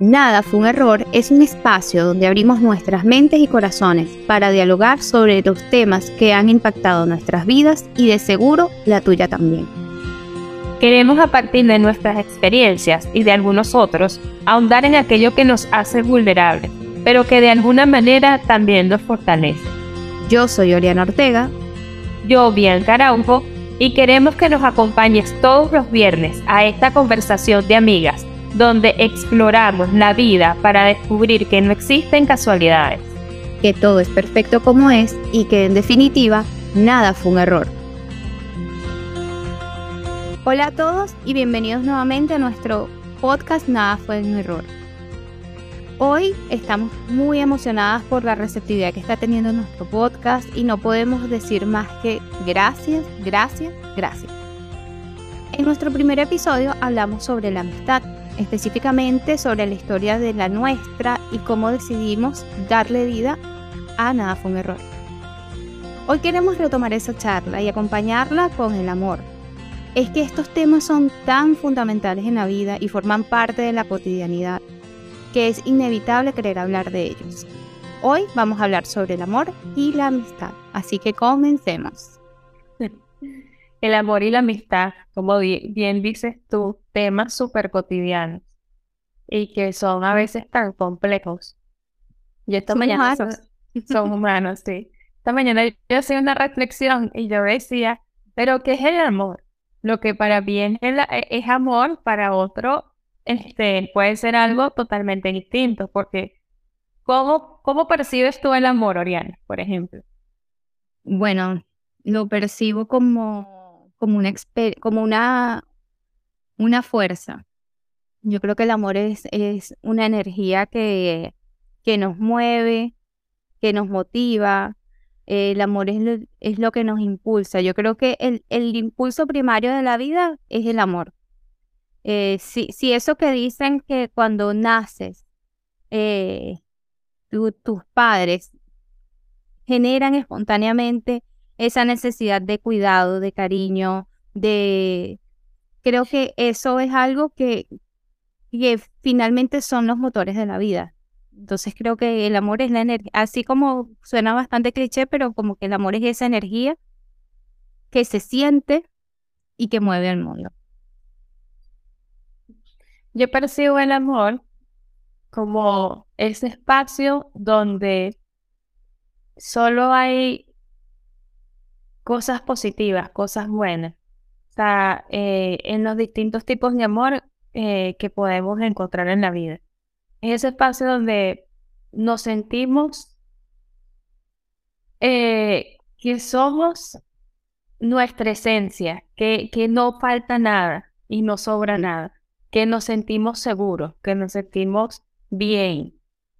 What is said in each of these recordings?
Nada fue un error es un espacio donde abrimos nuestras mentes y corazones para dialogar sobre los temas que han impactado nuestras vidas y de seguro la tuya también. Queremos a partir de nuestras experiencias y de algunos otros ahondar en aquello que nos hace vulnerables, pero que de alguna manera también nos fortalece. Yo soy Oriana Ortega. Yo, Bianca Araujo, y queremos que nos acompañes todos los viernes a esta conversación de amigas donde exploramos la vida para descubrir que no existen casualidades. Que todo es perfecto como es y que en definitiva nada fue un error. Hola a todos y bienvenidos nuevamente a nuestro podcast Nada fue un error. Hoy estamos muy emocionadas por la receptividad que está teniendo nuestro podcast y no podemos decir más que gracias, gracias, gracias. En nuestro primer episodio hablamos sobre la amistad específicamente sobre la historia de la nuestra y cómo decidimos darle vida a Nada fue un error. Hoy queremos retomar esa charla y acompañarla con el amor. Es que estos temas son tan fundamentales en la vida y forman parte de la cotidianidad que es inevitable querer hablar de ellos. Hoy vamos a hablar sobre el amor y la amistad, así que comencemos. El amor y la amistad, como bien dices tú, temas súper cotidianos y que son a veces tan complejos. Y esta mañana Son, humanos, sí. Esta mañana yo hacía una reflexión y yo decía, pero ¿qué es el amor? Lo que para bien es, es amor, para otro este, puede ser algo totalmente distinto, porque ¿cómo, ¿cómo percibes tú el amor, Oriana, por ejemplo? Bueno, lo percibo como como una, como una, una fuerza. Yo creo que el amor es, es una energía que, que nos mueve, que nos motiva. el amor es lo, es lo, que nos impulsa. Yo creo que el, el, impulso primario de la vida es el amor. Eh, si, si, eso que dicen que cuando naces, eh, tus padres generan espontáneamente esa necesidad de cuidado, de cariño, de... Creo que eso es algo que, que finalmente son los motores de la vida. Entonces creo que el amor es la energía, así como suena bastante cliché, pero como que el amor es esa energía que se siente y que mueve al mundo. Yo percibo el amor como ese espacio donde solo hay cosas positivas, cosas buenas. O sea, eh, en los distintos tipos de amor eh, que podemos encontrar en la vida. Es ese espacio donde nos sentimos eh, que somos nuestra esencia, que, que no falta nada y no sobra nada, que nos sentimos seguros, que nos sentimos bien,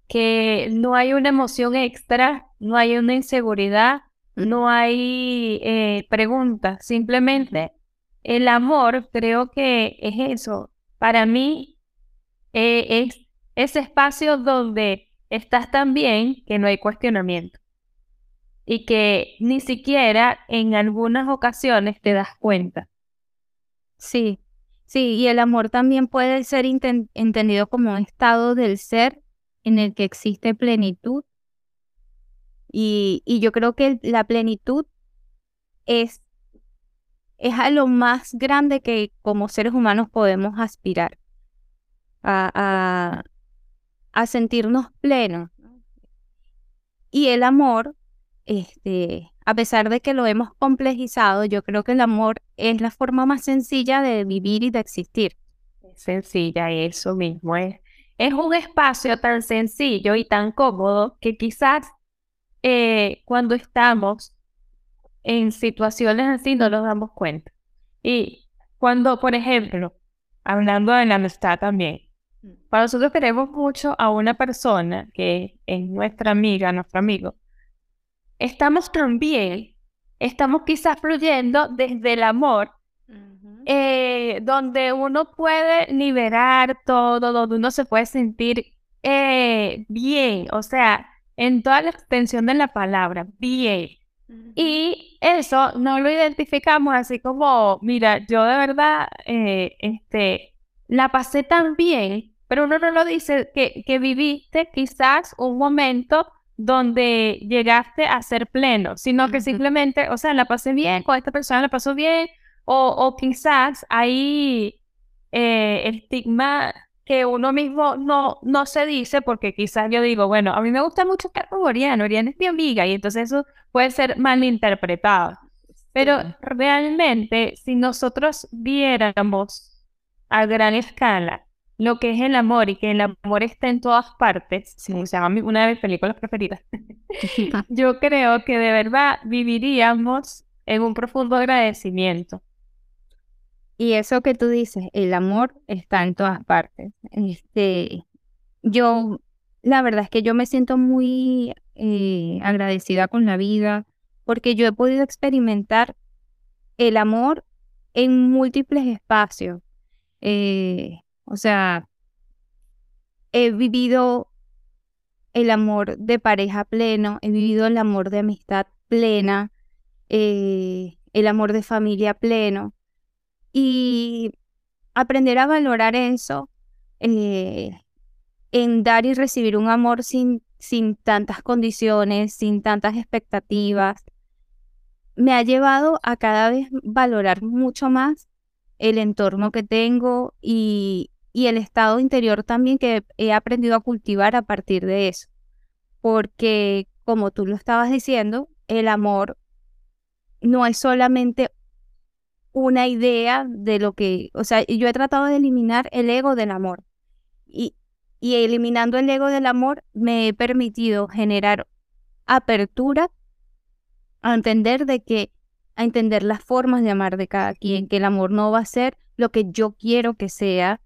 que no hay una emoción extra, no hay una inseguridad, no hay eh, preguntas, simplemente el amor creo que es eso. Para mí eh, es ese espacio donde estás tan bien que no hay cuestionamiento y que ni siquiera en algunas ocasiones te das cuenta. Sí, sí, y el amor también puede ser entendido como un estado del ser en el que existe plenitud y, yo creo que la plenitud es, es a lo más grande que como seres humanos podemos aspirar, a, a, sentirnos plenos. Y el amor, este, a pesar de que lo hemos complejizado, yo creo que el amor es la forma más sencilla de vivir y de existir. sencilla, eso mismo es. Es un espacio tan sencillo y tan cómodo que quizás eh, cuando estamos en situaciones así no nos damos cuenta. Y cuando, por ejemplo, hablando de la amistad también, cuando nosotros queremos mucho a una persona que es nuestra amiga, nuestro amigo, estamos también, estamos quizás fluyendo desde el amor, eh, donde uno puede liberar todo, donde uno se puede sentir eh, bien, o sea, en toda la extensión de la palabra, bien. Y eso no lo identificamos así como, mira, yo de verdad, eh, este, la pasé tan bien pero uno no lo dice, que, que viviste quizás un momento donde llegaste a ser pleno, sino que simplemente, o sea, la pasé bien, con esta persona la pasó bien, o, o quizás hay eh, estigma que uno mismo no, no se dice, porque quizás yo digo, bueno, a mí me gusta mucho estar con Oriana, Oriana es mi amiga, y entonces eso puede ser malinterpretado. Pero realmente, si nosotros viéramos a gran escala lo que es el amor y que el amor está en todas partes, si se llama una de mis películas preferidas, yo creo que de verdad viviríamos en un profundo agradecimiento. Y eso que tú dices, el amor está en todas partes. Este, yo, la verdad es que yo me siento muy eh, agradecida con la vida porque yo he podido experimentar el amor en múltiples espacios. Eh, o sea, he vivido el amor de pareja pleno, he vivido el amor de amistad plena, eh, el amor de familia pleno. Y aprender a valorar eso, eh, en dar y recibir un amor sin, sin tantas condiciones, sin tantas expectativas, me ha llevado a cada vez valorar mucho más el entorno que tengo y, y el estado interior también que he aprendido a cultivar a partir de eso. Porque, como tú lo estabas diciendo, el amor no es solamente una idea de lo que, o sea, yo he tratado de eliminar el ego del amor. Y, y eliminando el ego del amor me he permitido generar apertura a entender de que, a entender las formas de amar de cada quien, que el amor no va a ser lo que yo quiero que sea,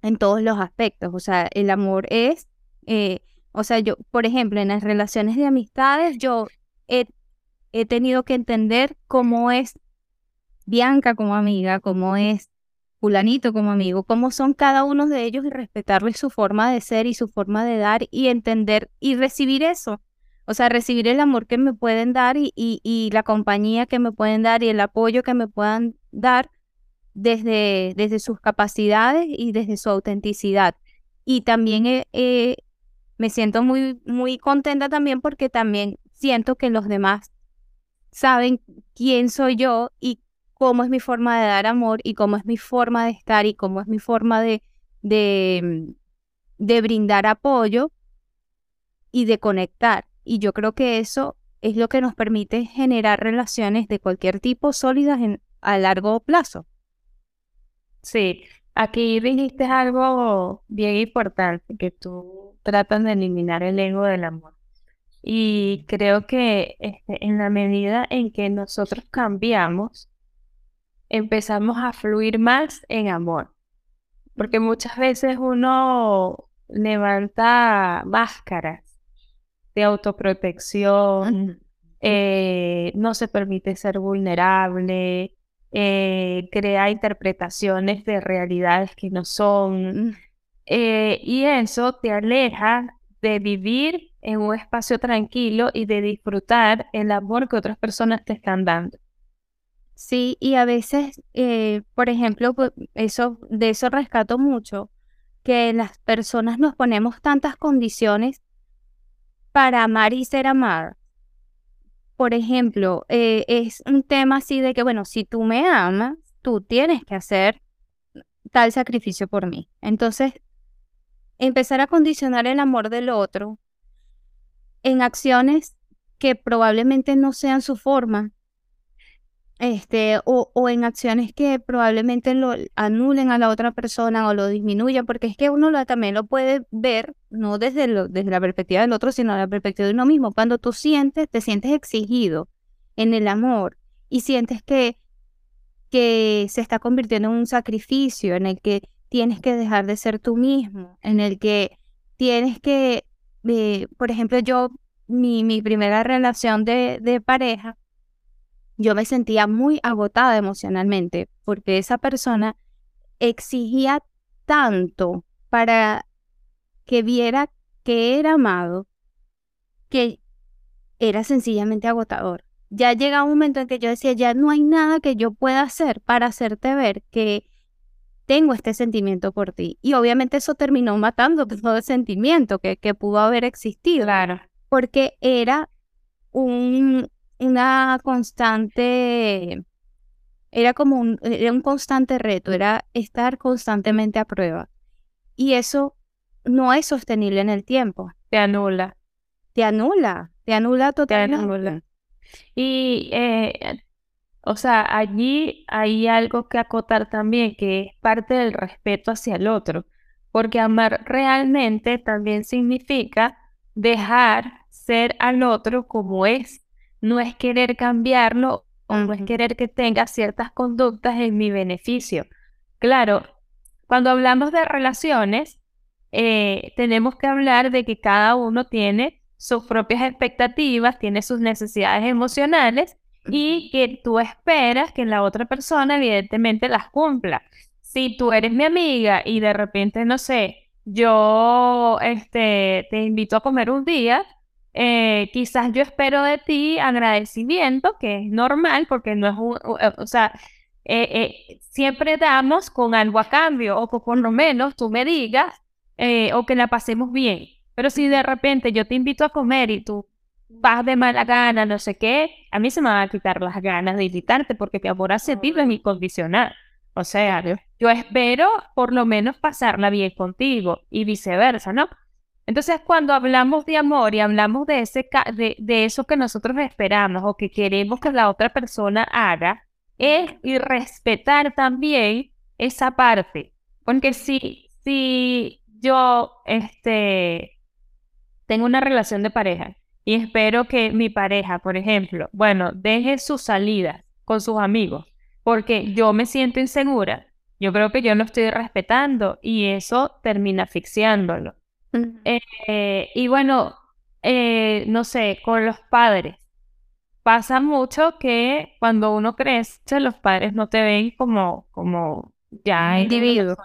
en todos los aspectos. O sea, el amor es, eh, o sea, yo, por ejemplo, en las relaciones de amistades, yo he, he tenido que entender cómo es Bianca como amiga, cómo es fulanito como amigo, cómo son cada uno de ellos y respetarles su forma de ser y su forma de dar y entender y recibir eso. O sea, recibir el amor que me pueden dar y, la compañía que me pueden dar y el apoyo que me puedan dar desde, sus capacidades y desde su autenticidad. Y también me siento muy, muy contenta también porque también siento que los demás saben quién soy yo y cómo es mi forma de dar amor y cómo es mi forma de estar y cómo es mi forma de, de, de brindar apoyo y de conectar. Y yo creo que eso es lo que nos permite generar relaciones de cualquier tipo sólidas en, a largo plazo. Sí, aquí dijiste algo bien importante, que tú tratas de eliminar el ego del amor. Y creo que este, en la medida en que nosotros cambiamos, empezamos a fluir más en amor. Porque muchas veces uno levanta máscaras de autoprotección, eh, no se permite ser vulnerable, eh, crea interpretaciones de realidades que no son. Mm. Eh, y eso te aleja de vivir en un espacio tranquilo y de disfrutar el amor que otras personas te están dando. Sí, y a veces, eh, por ejemplo, pues, eso, de eso rescato mucho, que las personas nos ponemos tantas condiciones para amar y ser amada por ejemplo, eh, es un tema así de que, bueno, si tú me amas, tú tienes que hacer tal sacrificio por mí. Entonces, empezar a condicionar el amor del otro en acciones que probablemente no sean su forma este, o, o, en acciones que probablemente lo anulen a la otra persona o lo disminuyan, porque es que uno también lo puede ver, no desde, lo, desde la perspectiva del otro, sino la perspectiva de uno mismo. Cuando tú sientes, te sientes exigido en el amor y sientes que, que se está convirtiendo en un sacrificio, en el que tienes que dejar de ser tú mismo, en el que tienes que, eh, por ejemplo, yo, mi, mi primera relación de, de pareja, yo me sentía muy agotada emocionalmente porque esa persona exigía tanto para que viera que era amado que era sencillamente agotador. Ya llega un momento en que yo decía, ya no hay nada que yo pueda hacer para hacerte ver que tengo este sentimiento por ti. Y obviamente eso terminó matando todo el sentimiento que, que pudo haber existido. Claro. Porque era un, una constante, era como un, era un constante reto, era estar constantemente a prueba. Y eso no es sostenible en el tiempo. Te anula. Te anula, te anula totalmente. Y, eh, o sea, allí hay algo que acotar también, que es parte del respeto hacia el otro, porque amar realmente también significa dejar ser al otro como es. No es querer cambiarlo o no es querer que tenga ciertas conductas en mi beneficio. Claro, cuando hablamos de relaciones, eh, tenemos que hablar de que cada uno tiene sus propias expectativas, tiene sus necesidades emocionales y que tú esperas que la otra persona evidentemente las cumpla. Si tú eres mi amiga y de repente, no sé, yo este, te invito a comer un día, eh, quizás yo espero de ti agradecimiento, que es normal porque no es un, o sea, eh, eh, siempre damos con algo a cambio o que por lo menos tú me digas o que la pasemos bien. Pero si de repente yo te invito a comer y tú vas de mala gana, no sé qué, a mí se me van a quitar las ganas de invitarte porque mi amor hacia ti es incondicional. O sea, yo espero por lo menos pasarla bien contigo y viceversa, ¿no? Entonces, cuando hablamos de amor y hablamos de, ese, de, de eso que nosotros esperamos o que queremos que la otra persona haga, es y respetar también esa parte. Porque si, si yo este, tengo una relación de pareja y espero que mi pareja, por ejemplo, bueno, deje su salida con sus amigos porque yo me siento insegura, yo creo que yo no estoy respetando y eso termina asfixiándolo. Eh, y bueno, eh, no sé, con los padres. Pasa mucho que cuando uno crece, los padres no te ven como, como ya individuo.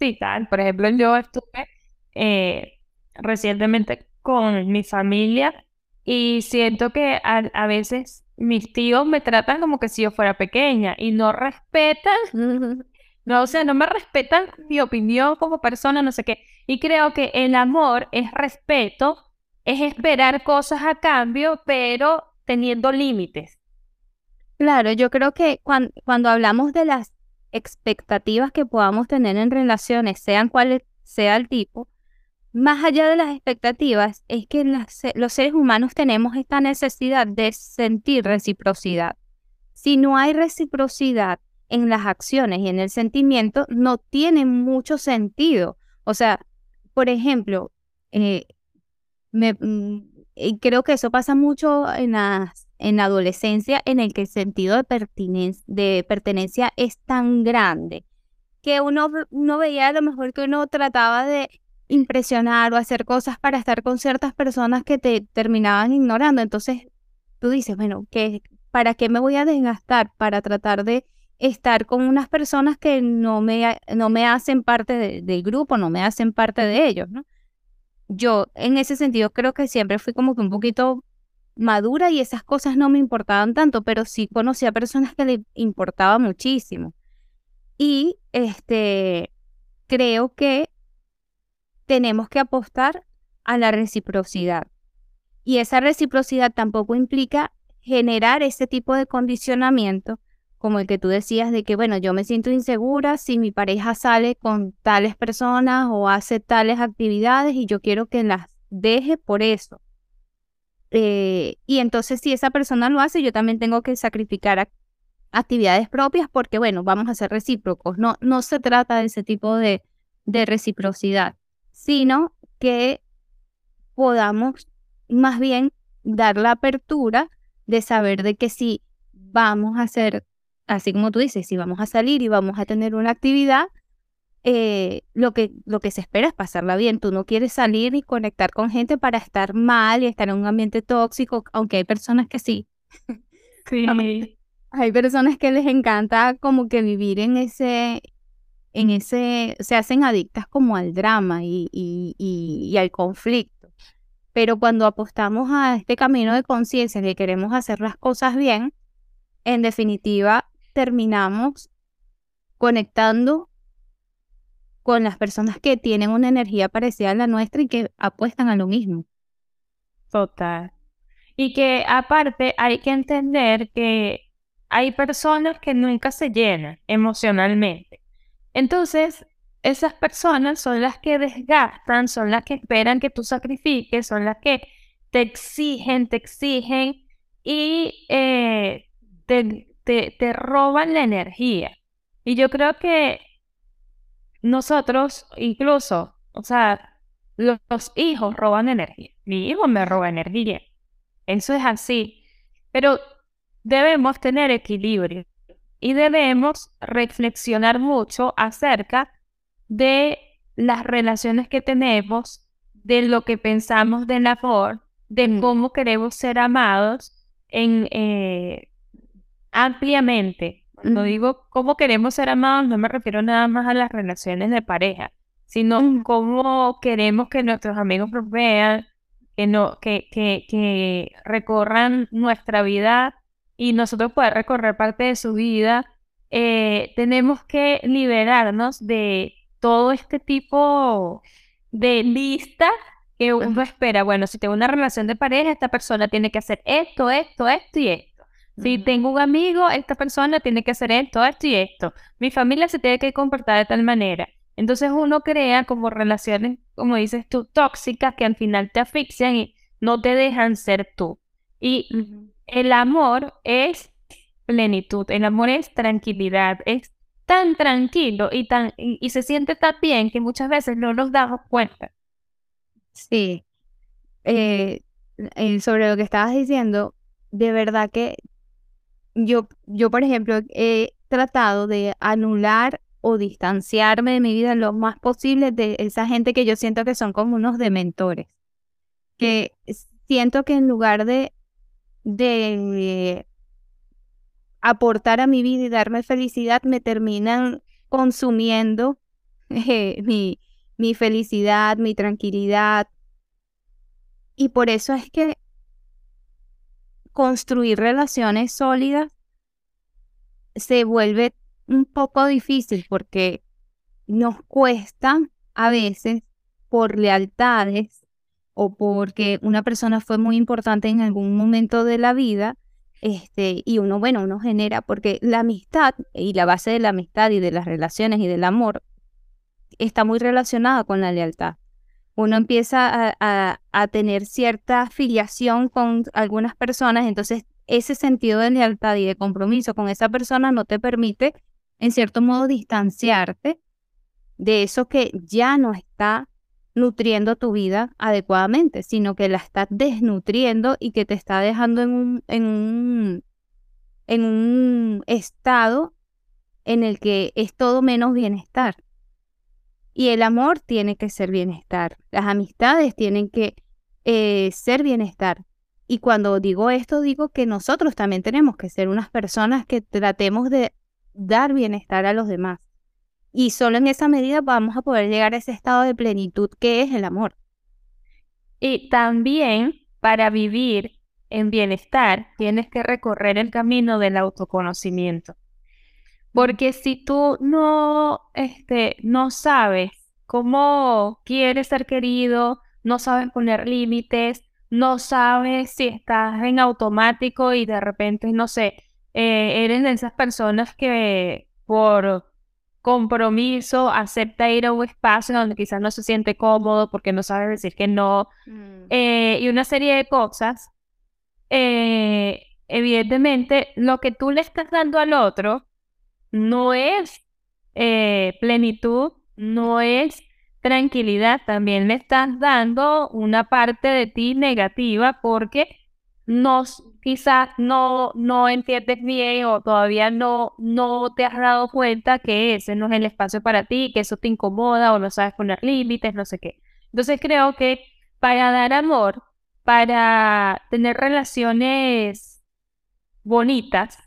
y tal. Por ejemplo, yo estuve eh, recientemente con mi familia y siento que a, veces mis tíos me tratan como que si yo fuera pequeña y no respetan, no, o sea, no me respetan mi opinión como persona, no sé qué. Y creo que el amor es respeto, es esperar cosas a cambio, pero teniendo límites. Claro, yo creo que cuando, cuando hablamos de las expectativas que podamos tener en relaciones, sean cuales sea el tipo, más allá de las expectativas, es que los seres humanos tenemos esta necesidad de sentir reciprocidad. Si no hay reciprocidad en las acciones y en el sentimiento, no tiene mucho sentido. O sea, por ejemplo, eh, mm, creo que eso pasa mucho en la, en adolescencia, en el que el sentido de, de pertenencia es tan grande que uno, uno veía a lo mejor que uno trataba de impresionar o hacer cosas para estar con ciertas personas que te terminaban ignorando. Entonces tú dices, bueno, ¿qué, ¿para qué me voy a desgastar para tratar de estar con unas personas que no me, no me hacen parte del grupo, no me hacen parte de ellos, ¿no? Yo en ese sentido creo que siempre fui como que un poquito madura y esas cosas no me importaban tanto, pero sí conocí a personas que le importaba muchísimo. Y este creo que tenemos que apostar a la reciprocidad. Y esa reciprocidad tampoco implica generar ese tipo de condicionamiento como el que tú decías de que, bueno, yo me siento insegura si mi pareja sale con tales personas o hace tales actividades y yo quiero que las deje por eso. Eh, y entonces si esa persona lo hace, yo también tengo que sacrificar actividades propias porque, bueno, vamos a ser recíprocos. No, no se trata de ese tipo de, de reciprocidad sino que podamos más bien dar la apertura de saber de que si vamos a hacer, así como tú dices, si vamos a salir y vamos a tener una actividad, eh, lo, que, lo que se espera es pasarla bien. Tú no quieres salir y conectar con gente para estar mal y estar en un ambiente tóxico, aunque hay personas que sí. Sí. hay personas que les encanta como que vivir en ese, en ese, se hacen adictas como al drama y, y, y, al conflicto. Pero cuando apostamos a este camino de conciencia que queremos hacer las cosas bien, en definitiva terminamos conectando con las personas que tienen una energía parecida a la nuestra y que apuestan a lo mismo. Total. Y que aparte hay que entender que hay personas que nunca se llenan emocionalmente. Entonces, esas personas son las que desgastan, son las que esperan que tú sacrifiques, son las que te exigen, te exigen y eh, te, roban la energía. Y yo creo que nosotros incluso, o sea, los, los, hijos roban energía. Mi hijo me roba energía. Eso es así. Pero debemos tener equilibrio y debemos reflexionar mucho acerca de las relaciones que tenemos, de lo que pensamos del amor, de mm. cómo queremos ser amados en, eh, ampliamente. Cuando digo cómo queremos ser amados, no me refiero nada más a las relaciones de pareja, sino cómo queremos que nuestros amigos nos vean, que, no, que, que, que recorran nuestra vida y nosotros poder recorrer parte de su vida. Eh, tenemos que liberarnos de todo este tipo de listas que uno espera. Bueno, si tengo una relación de pareja, esta persona tiene que hacer esto, esto, esto y esto. Si tengo un amigo, esta persona tiene que hacer esto, esto y esto. Mi familia se tiene que comportar de tal manera. Entonces uno crea como relaciones, como dices tú, tóxicas que al final te asfixian y no te dejan ser tú. Y el amor es plenitud, el amor es tranquilidad, es tan tranquilo y, tan, y, se siente tan bien que muchas veces no nos damos cuenta. Sí. Eh, eh, sobre lo que estabas diciendo, de verdad que yo, yo, por ejemplo, he tratado de anular o distanciarme de mi vida lo más posible de esa gente que yo siento que son como unos dementores. Que siento que en lugar de, de aportar a mi vida y darme felicidad, me terminan consumiendo eh, mi, mi felicidad, mi tranquilidad. Y por eso es que construir relaciones sólidas se vuelve un poco difícil porque nos cuesta a veces por lealtades o porque una persona fue muy importante en algún momento de la vida este, y uno, bueno, uno genera, porque la amistad y la base de la amistad y de las relaciones y del amor está muy relacionada con la lealtad. Uno empieza a, tener cierta afiliación con algunas personas, entonces ese sentido de lealtad y de compromiso con esa persona no te permite, en cierto modo, distanciarte de eso que ya no está nutriendo tu vida adecuadamente, sino que la estás desnutriendo y que te está dejando en un estado en el que es todo menos bienestar. Y el amor tiene que ser bienestar, las amistades tienen que eh, ser bienestar. Y cuando digo esto, digo que nosotros también tenemos que ser unas personas que tratemos de dar bienestar a los demás. Y solo en esa medida vamos a poder llegar a ese estado de plenitud que es el amor. Y también para vivir en bienestar tienes que recorrer el camino del autoconocimiento. Porque si tú no, este, no sabes cómo quieres ser querido, no sabes poner límites, no sabes si estás en automático y de repente, no sé, eh, eres de esas personas que por compromiso, acepta ir a un espacio donde quizás no se siente cómodo porque no sabe decir que no, mm. eh, y una serie de cosas, eh, evidentemente lo que tú le estás dando al otro no es eh, plenitud, no es tranquilidad, también le estás dando una parte de ti negativa porque nos quizás no, no entiendes bien o todavía no, no te has dado cuenta que ese no es el espacio para ti, que eso te incomoda o no sabes poner límites, no sé qué. Entonces creo que para dar amor, para tener relaciones bonitas,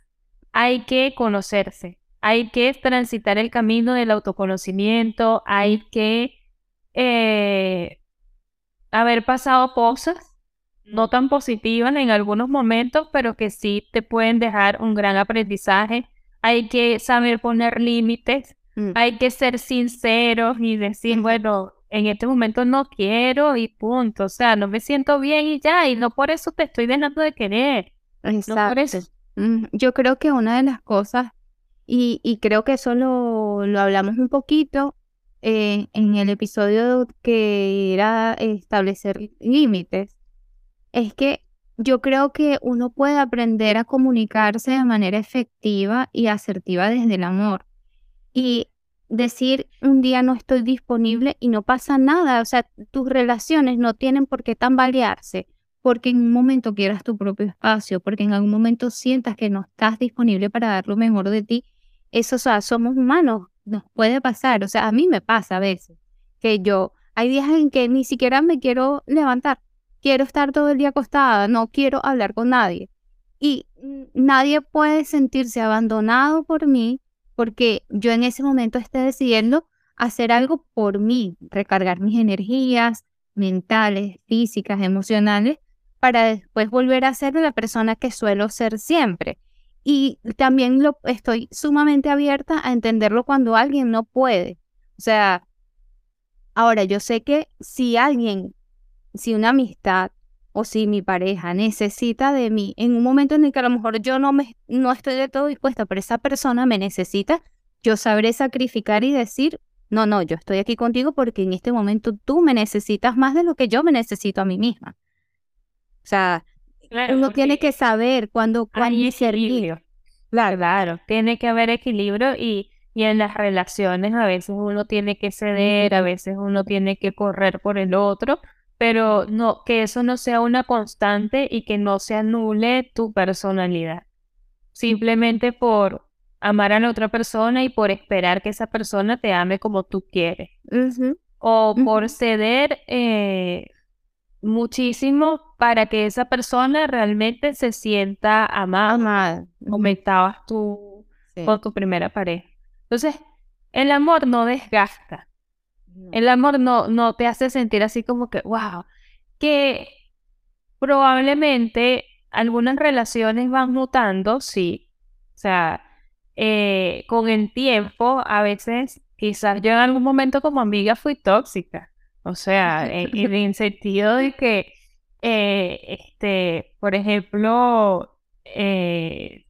hay que conocerse, hay que transitar el camino del autoconocimiento, hay que eh, haber pasado cosas no tan positivas en algunos momentos, pero que sí te pueden dejar un gran aprendizaje. Hay que saber poner límites, mm. hay que ser sinceros y decir, bueno, en este momento no quiero y punto, o sea, no me siento bien y ya, y no por eso te estoy dejando de querer. Exacto. Yo creo que una de las cosas, y, y creo que eso lo, lo hablamos un poquito eh, en el episodio que era establecer límites, es que yo creo que uno puede aprender a comunicarse de manera efectiva y asertiva desde el amor. Y decir un día no estoy disponible y no pasa nada. O sea, tus relaciones no tienen por qué tambalearse porque en un momento quieras tu propio espacio, porque en algún momento sientas que no estás disponible para dar lo mejor de ti. Eso, o sea, somos humanos, nos puede pasar. O sea, a mí me pasa a veces que yo, hay días en que ni siquiera me quiero levantar quiero estar todo el día acostada, no quiero hablar con nadie. Y nadie puede sentirse abandonado por mí porque yo en ese momento esté decidiendo hacer algo por mí, recargar mis energías mentales, físicas, emocionales, para después volver a ser la persona que suelo ser siempre. Y también lo estoy sumamente abierta a entenderlo cuando alguien no puede. O sea, ahora yo sé que si alguien si una amistad o si mi pareja necesita de mí en un momento en el que a lo mejor yo no, me, no estoy de todo dispuesta, pero esa persona me necesita, yo sabré sacrificar y decir, no, no, yo estoy aquí contigo porque en este momento tú me necesitas más de lo que yo me necesito a mí misma. O sea, uno tiene que saber cuándo, cuándo servir. Claro, claro, tiene que haber equilibrio y, y en las relaciones a veces uno tiene que ceder, a veces uno tiene que correr por el otro, pero no, que eso no sea una constante y que no se anule tu personalidad. Simplemente por amar a la otra persona y por esperar que esa persona te ame como tú quieres. O por ceder eh, muchísimo para que esa persona realmente se sienta amada, como estabas tú con tu primera pareja. Entonces, el amor no desgasta. El amor no, no te hace sentir así como que, wow, que probablemente algunas relaciones van mutando, sí. O sea, eh, con el tiempo, a veces, quizás yo en algún momento como amiga fui tóxica. O sea, en, el sentido de que, eh, este, por ejemplo, eh,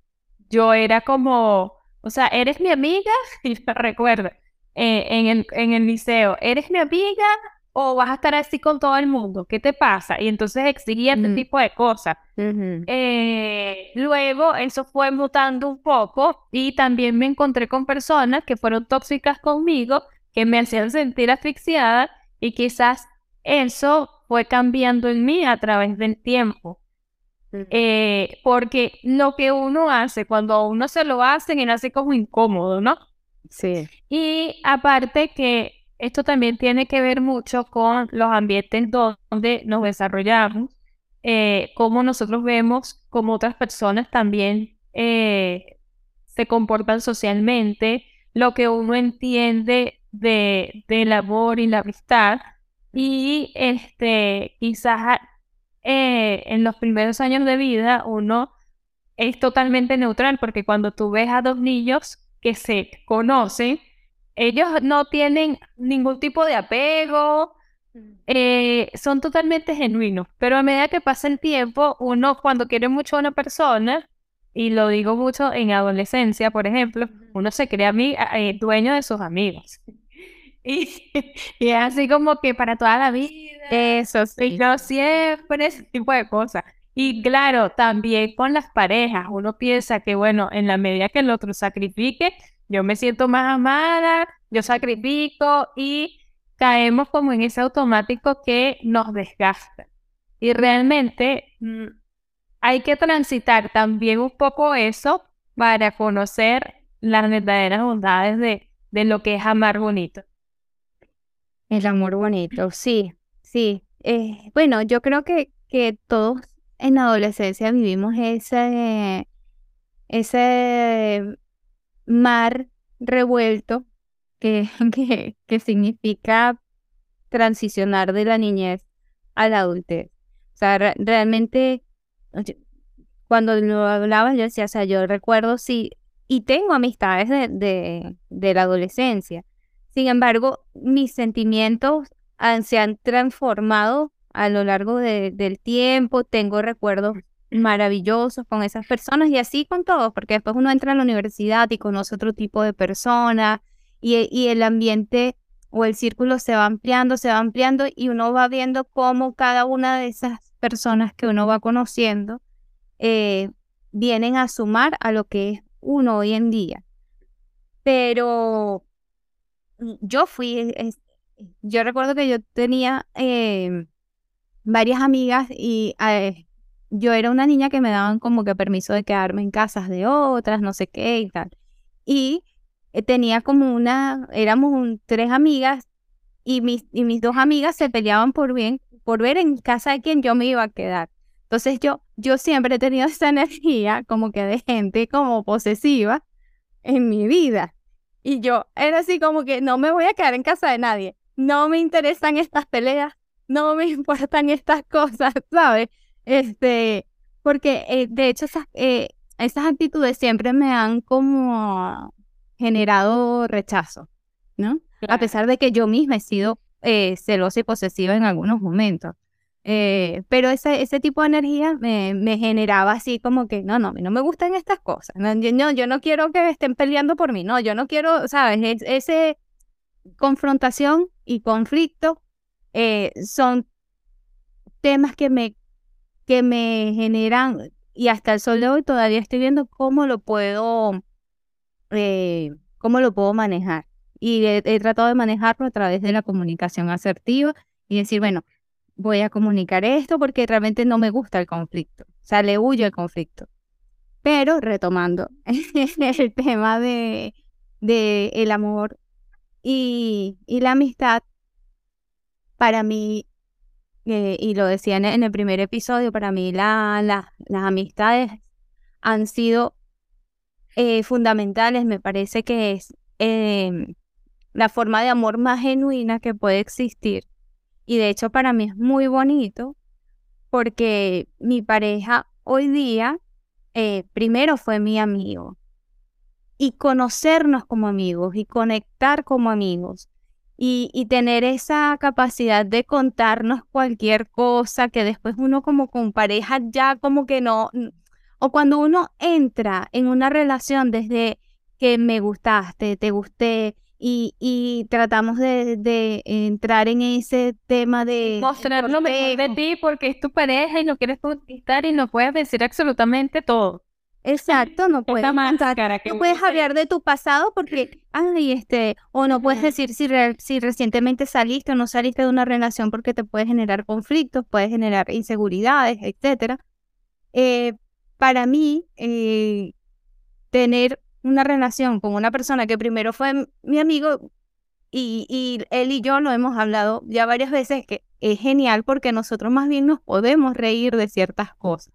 yo era como, o sea, eres mi amiga, y me recuerda, eh, en, el, en el liceo, ¿eres mi amiga o vas a estar así con todo el mundo? ¿Qué te pasa? Y entonces exigía este tipo de cosas. Eh, luego eso fue mutando un poco y también me encontré con personas que fueron tóxicas conmigo, que me hacían sentir asfixiada y quizás eso fue cambiando en mí a través del tiempo. Eh, porque lo que uno hace, cuando uno se lo hace, él hace como incómodo, ¿no? Sí. Y aparte que esto también tiene que ver mucho con los ambientes donde nos desarrollamos, eh, cómo nosotros vemos cómo otras personas también eh, se comportan socialmente, lo que uno entiende de, del amor y la amistad. Y este, quizás eh, en los primeros años de vida uno es totalmente neutral, porque cuando tú ves a dos niños que se conocen, ellos no tienen ningún tipo de apego, eh, son totalmente genuinos, pero a medida que pasa el tiempo, uno cuando quiere mucho a una persona, y lo digo mucho en adolescencia, por ejemplo, uno se crea eh, dueño de sus amigos. Y, y, es así como que para toda la vida. Eso sí. Yo siempre ese tipo de cosas. Y claro, también con las parejas, uno piensa que, bueno, en la medida que el otro sacrifique, yo me siento más amada, yo sacrifico y caemos como en ese automático que nos desgasta. Y realmente mm, hay que transitar también un poco eso para conocer las verdaderas bondades de, de lo que es amar bonito. El amor bonito, sí, sí. Eh, bueno, yo creo que, que todos en la adolescencia vivimos ese, ese mar revuelto que, que, significa transicionar de la niñez a la adultez. O sea, realmente, cuando lo hablaba, yo decía, o sea, yo recuerdo si y tengo amistades de, de, la adolescencia. Sin embargo, mis sentimientos se han transformado a lo largo del tiempo, tengo recuerdos maravillosos con esas personas y así con todos, porque después uno entra a la universidad y conoce otro tipo de personas y, y el ambiente o el círculo se va ampliando, se va ampliando y uno va viendo cómo cada una de esas personas que uno va conociendo eh, vienen a sumar a lo que es uno hoy en día. Pero yo fui, yo recuerdo que yo tenía em, varias amigas y eh, yo era una niña que me daban como que permiso de quedarme en casas de otras, no sé qué y tal. Y eh, tenía como una, éramos tres amigas y mis, y mis dos amigas se peleaban por bien, por ver en casa de quién yo me iba a quedar. Entonces yo, yo siempre he tenido esa energía como que de gente como posesiva en mi vida. Y yo era así como que no me voy a quedar en casa de nadie. No me interesan estas peleas, no me importan estas cosas, ¿sabes? Este, porque eh, de hecho esas, eh, esas actitudes siempre me han como generado rechazo, ¿no? A pesar de que yo misma he sido eh, celosa y posesiva en algunos momentos. Eh, pero ese, ese tipo de energía me, me, generaba así como que, no, no, no me gustan estas cosas. No, yo, yo no quiero que estén peleando por mí, no, yo no quiero, ¿sabes? ese confrontación y conflicto eh, son temas que me, que me generan, y hasta el sol de hoy todavía estoy viendo cómo lo puedo, eh, cómo lo puedo manejar. Y he, he tratado de manejarlo a través de la comunicación asertiva y decir, bueno, voy a comunicar esto porque realmente no me gusta el conflicto, o sea, le huyo al conflicto. Pero retomando el tema de, de el amor y, y, la amistad, para mí, eh, y lo decía en, el primer episodio, para mí la, las amistades han sido eh, fundamentales, me parece que es em, la forma de amor más genuina que puede existir y de hecho para mí es muy bonito porque mi pareja hoy día eh, primero fue mi amigo. Y conocernos como amigos y conectar como amigos. Y, y, tener esa capacidad de contarnos cualquier cosa que después uno como con pareja ya como que no, o cuando uno entra en una relación desde que me gustaste, te gusté, y, tratamos de, entrar en ese tema de... Mostrar lo mejor de ti porque es tu pareja y no quieres conquistar y no puedes decir absolutamente todo. Exacto, no puedes, no puedes hablar de tu pasado porque, ay, este, o no puedes decir si, si recientemente saliste o no saliste de una relación porque te puede generar conflictos, puede generar inseguridades, etcétera. Eh, para mí, eh, tener una relación con una persona que primero fue mi amigo y, él y yo lo hemos hablado ya varias veces, que es genial porque nosotros más bien nos podemos reír de ciertas cosas.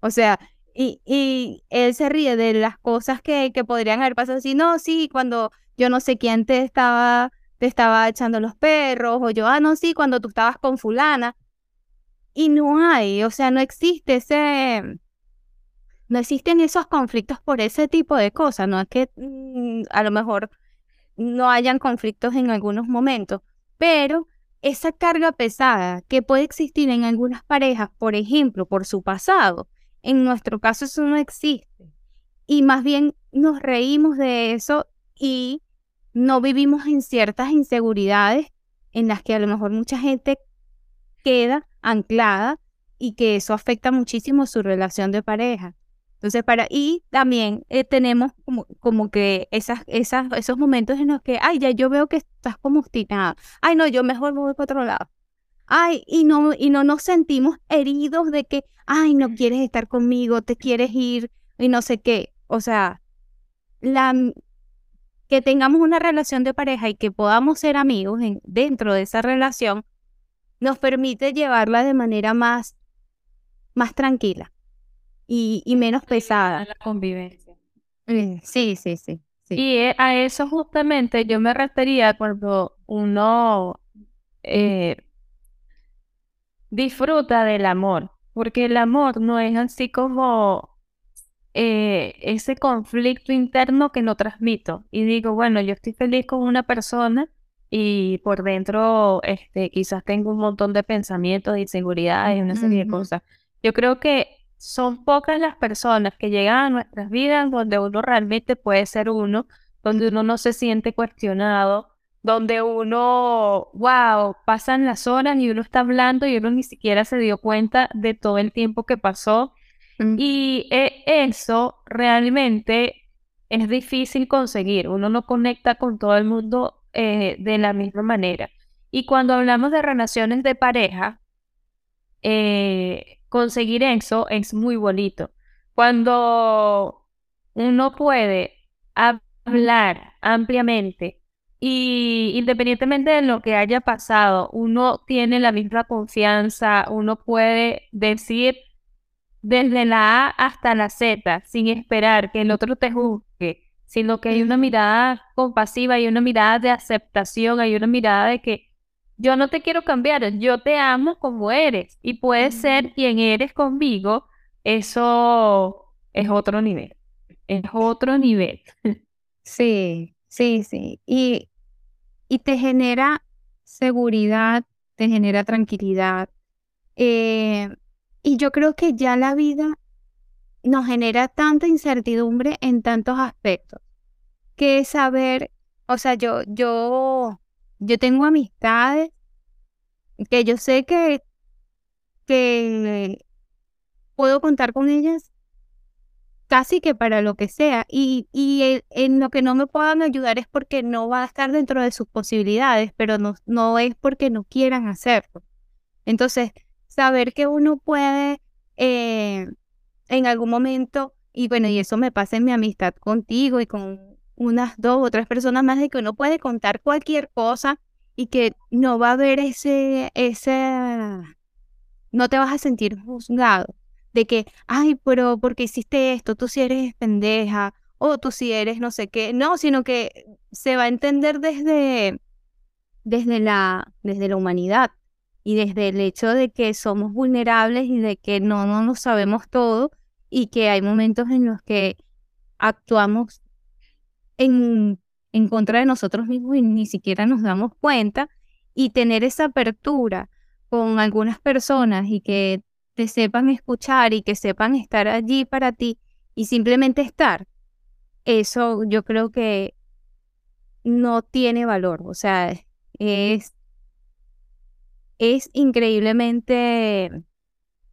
O sea, y, él se ríe de las cosas que, que podrían haber pasado así, no, sí, cuando yo no sé quién te estaba, te estaba echando los perros, o yo, ah, no, sí, cuando tú estabas con fulana. Y no hay, o sea, no existe ese, no existen esos conflictos por ese tipo de cosas, no es que mm, a lo mejor no hayan conflictos en algunos momentos, pero esa carga pesada que puede existir en algunas parejas, por ejemplo, por su pasado, en nuestro caso eso no existe. Y más bien nos reímos de eso y no vivimos en ciertas inseguridades en las que a lo mejor mucha gente queda anclada y que eso afecta muchísimo su relación de pareja. Entonces, para, y también eh, tenemos como, como que esas, esas, esos momentos en los que, ay, ya yo veo que estás como obstinada. Ay, no, yo mejor me voy para otro lado. Ay, y no, y no nos sentimos heridos de que, ay, no quieres estar conmigo, te quieres ir y no sé qué. O sea, la, que tengamos una relación de pareja y que podamos ser amigos en, dentro de esa relación nos permite llevarla de manera más, más tranquila y, menos pesada. La convivencia. Eh, sí, sí, sí, sí. Y eh, a eso justamente yo me refería cuando uno eh, disfruta del amor, porque el amor no es así como eh, ese conflicto interno que no transmito. Y digo, bueno, yo estoy feliz con una persona y por dentro este, quizás tengo un montón de pensamientos, de inseguridades y una serie de cosas. Yo creo que son pocas las personas que llegan a nuestras vidas donde uno realmente puede ser uno, donde uno no se siente cuestionado, donde uno, wow, pasan las horas y uno está hablando y uno ni siquiera se dio cuenta de todo el tiempo que pasó. Y eh, eso realmente es difícil conseguir. Uno no conecta con todo el mundo eh, de la misma manera. Y cuando hablamos de relaciones de pareja, eh, conseguir eso es muy bonito. Cuando uno puede hablar ampliamente y independientemente de lo que haya pasado, uno tiene la misma confianza, uno puede decir desde la A hasta la Z sin esperar que el otro te juzgue, sino que hay una mirada compasiva, hay una mirada de aceptación, hay una mirada de que yo no te quiero cambiar, yo te amo como eres y puedes ser quien eres conmigo, eso es otro nivel, es otro nivel. Sí, sí, sí. Y y te genera seguridad, te genera tranquilidad. Eh, y yo creo que ya la vida nos genera tanta incertidumbre en tantos aspectos que saber, o sea, yo, yo, yo tengo amistades que yo sé que, que puedo contar con ellas casi que para lo que sea. Y, y en lo que no me puedan ayudar es porque no va a estar dentro de sus posibilidades, pero no, no es porque no quieran hacerlo. Entonces, saber que uno puede eh, en algún momento, y bueno, y eso me pasa en mi amistad contigo y con unas dos o tres personas más, de que uno puede contar cualquier cosa y que no va a haber ese, ese, no te vas a sentir juzgado de que, ay, pero ¿por qué hiciste esto? Tú si eres pendeja o tú si eres no sé qué. No, sino que se va a entender desde, desde, la, desde la humanidad y desde el hecho de que somos vulnerables y de que no, no lo sabemos todo y que hay momentos en los que actuamos en, en contra de nosotros mismos y ni siquiera nos damos cuenta y tener esa apertura con algunas personas y que te sepan escuchar y que sepan estar allí para ti y simplemente estar, eso yo creo que no tiene valor. O sea, es, es increíblemente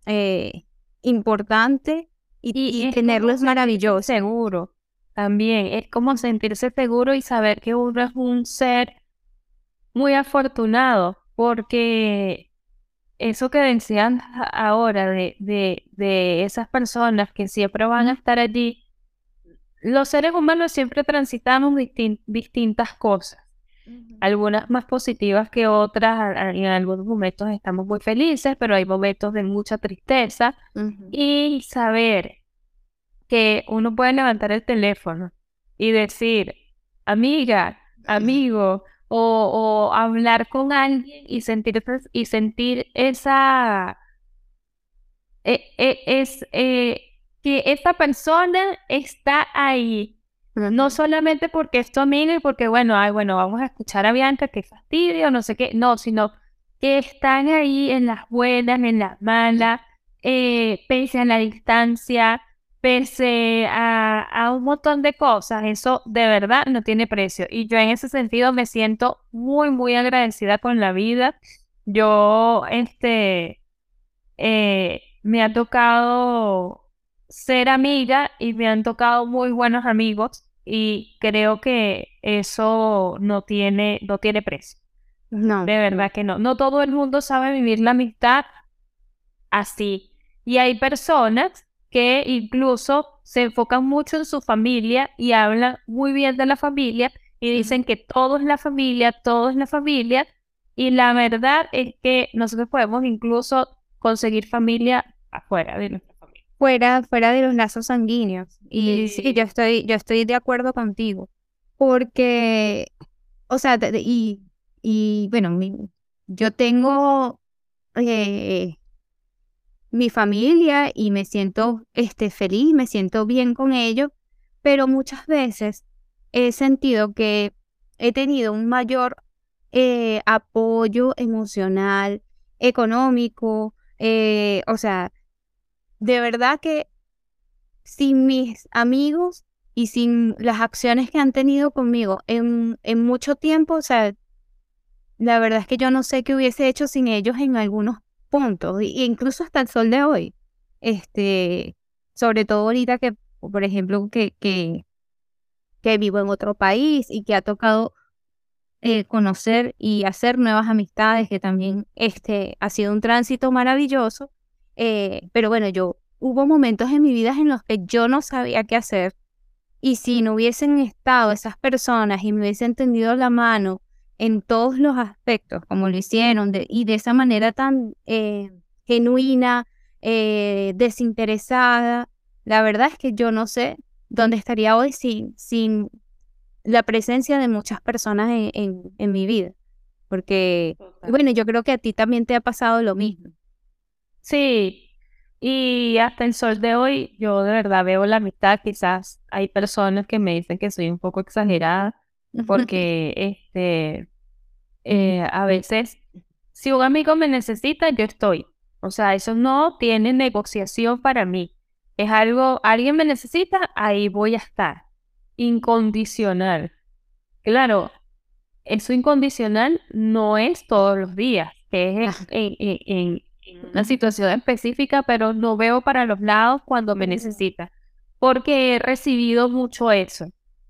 eh, importante y, tenerlo es maravilloso. Seguro. También es como sentirse seguro y saber que uno es un ser muy afortunado porque eso que decían ahora de, de, esas personas que siempre van a estar allí, los seres humanos siempre transitamos distintas cosas, algunas más positivas que otras, en algunos momentos estamos muy felices, pero hay momentos de mucha tristeza y saber que uno puede levantar el teléfono y decir, amiga, amigo, o, hablar con alguien y sentir, y sentir esa, e, e, es, eh, que esa persona está ahí. No solamente porque es tu y porque, bueno, ay, bueno, vamos a escuchar a Bianca, qué fastidio, no sé qué, no, sino que están ahí en las buenas, en las malas, eh, pese a la distancia, pese a, un montón de cosas, eso de verdad no tiene precio. Y yo en ese sentido me siento muy, muy agradecida con la vida. Yo, este, eh, me ha tocado ser amiga y me han tocado muy buenos amigos y creo que eso no tiene, no tiene precio. No. De verdad que no. No todo el mundo sabe vivir la amistad así. Y hay personas que incluso se enfocan mucho en su familia y hablan muy bien de la familia y dicen que todo es la familia, todo es la familia. Y la verdad es que nosotros podemos incluso conseguir familia afuera de nuestra familia. Fuera, fuera de los lazos sanguíneos. Y sí, yo estoy, yo estoy de acuerdo contigo. Porque, o sea, y, y bueno, yo tengo eh, mi familia y me siento este, feliz, me siento bien con ellos, pero muchas veces he sentido que he tenido un mayor eh, apoyo emocional, económico, eh, o sea, de verdad que sin mis amigos y sin las acciones que han tenido conmigo en, en mucho tiempo, o sea, la verdad es que yo no sé qué hubiese hecho sin ellos en algunos puntos, e incluso hasta el sol de hoy. Este, sobre todo ahorita que, por ejemplo, que, que, que vivo en otro país y que ha tocado eh, conocer y hacer nuevas amistades, que también este, ha sido un tránsito maravilloso. Eh, pero bueno, yo hubo momentos en mi vida en los que yo no sabía qué hacer. Y si no hubiesen estado esas personas y me hubiesen tendido la mano en todos los aspectos, como lo hicieron, y de esa manera tan eh, genuina, desinteresada, la verdad es que yo no sé dónde estaría hoy sin, sin la presencia de muchas personas en, en, mi vida. Porque, bueno, yo creo que a ti también te ha pasado lo mismo. Sí, y hasta el sol de hoy yo de verdad veo la mitad, quizás hay personas que me dicen que soy un poco exagerada, porque este, eh, a veces, si un amigo me necesita, yo estoy. O sea, eso no tiene negociación para mí. Es algo, alguien me necesita, ahí voy a estar incondicional. Claro, eso incondicional no es todos los días, es en, una situación específica, pero no veo para los lados cuando me necesita, porque he recibido mucho eso.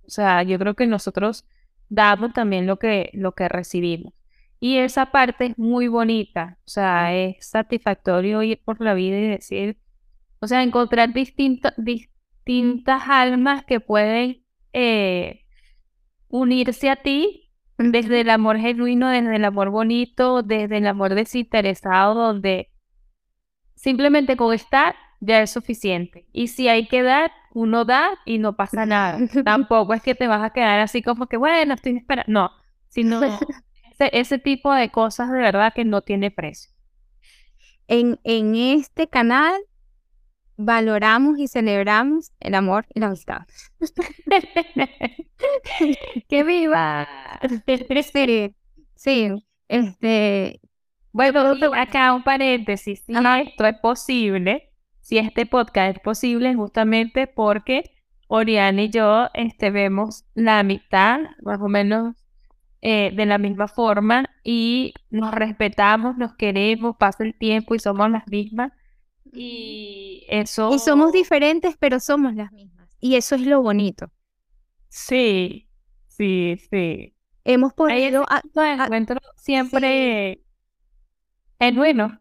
O sea, yo creo que nosotros damos también lo que, lo que recibimos. Y esa parte es muy bonita, o sea, es satisfactorio ir por la vida y decir, o sea, encontrar distintas almas que pueden eh, unirse a ti desde el amor genuino, desde el amor bonito, desde el amor desinteresado, donde simplemente con estar ya es suficiente. Y si hay que dar, uno da y no pasa nada. Tampoco es que te vas a quedar así como que, bueno, estoy esperando. No, sino ese, ese, tipo de cosas de verdad que no tiene precio. En, en este canal valoramos y celebramos el amor y la amistad. ¡Que viva! Sí, sí, este... Bueno, acá un paréntesis. Si esto es posible, si este podcast es posible, justamente porque Oriana y yo este, vemos la mitad, más o menos, eh, de la misma forma y nos respetamos, nos queremos, pasa el tiempo y somos las mismas. Y eso... Y somos diferentes, pero somos las mismas. Y eso es lo bonito. Sí, sí, sí. Hemos podido... encuentro siempre es bueno.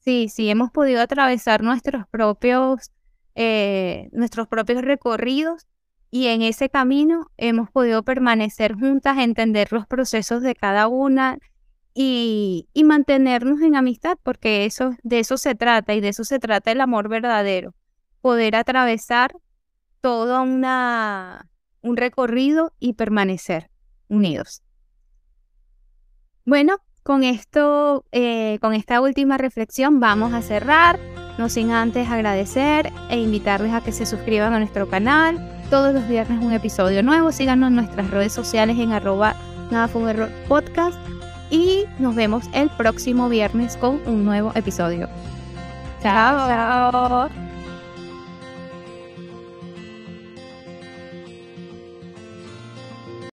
Sí, sí, hemos podido atravesar nuestros propios, eh, nuestros propios recorridos y en ese camino hemos podido permanecer juntas, entender los procesos de cada una, y, mantenernos en amistad, porque eso, de eso se trata y de eso se trata el amor verdadero, poder atravesar todo una, un recorrido y permanecer unidos. Bueno, con esto, eh, con esta última reflexión vamos a cerrar, no sin antes agradecer e invitarles a que se suscriban a nuestro canal. Todos los viernes un episodio nuevo. Síganos en nuestras redes sociales en arroba podcast y nos vemos el próximo viernes con un nuevo episodio. Chao.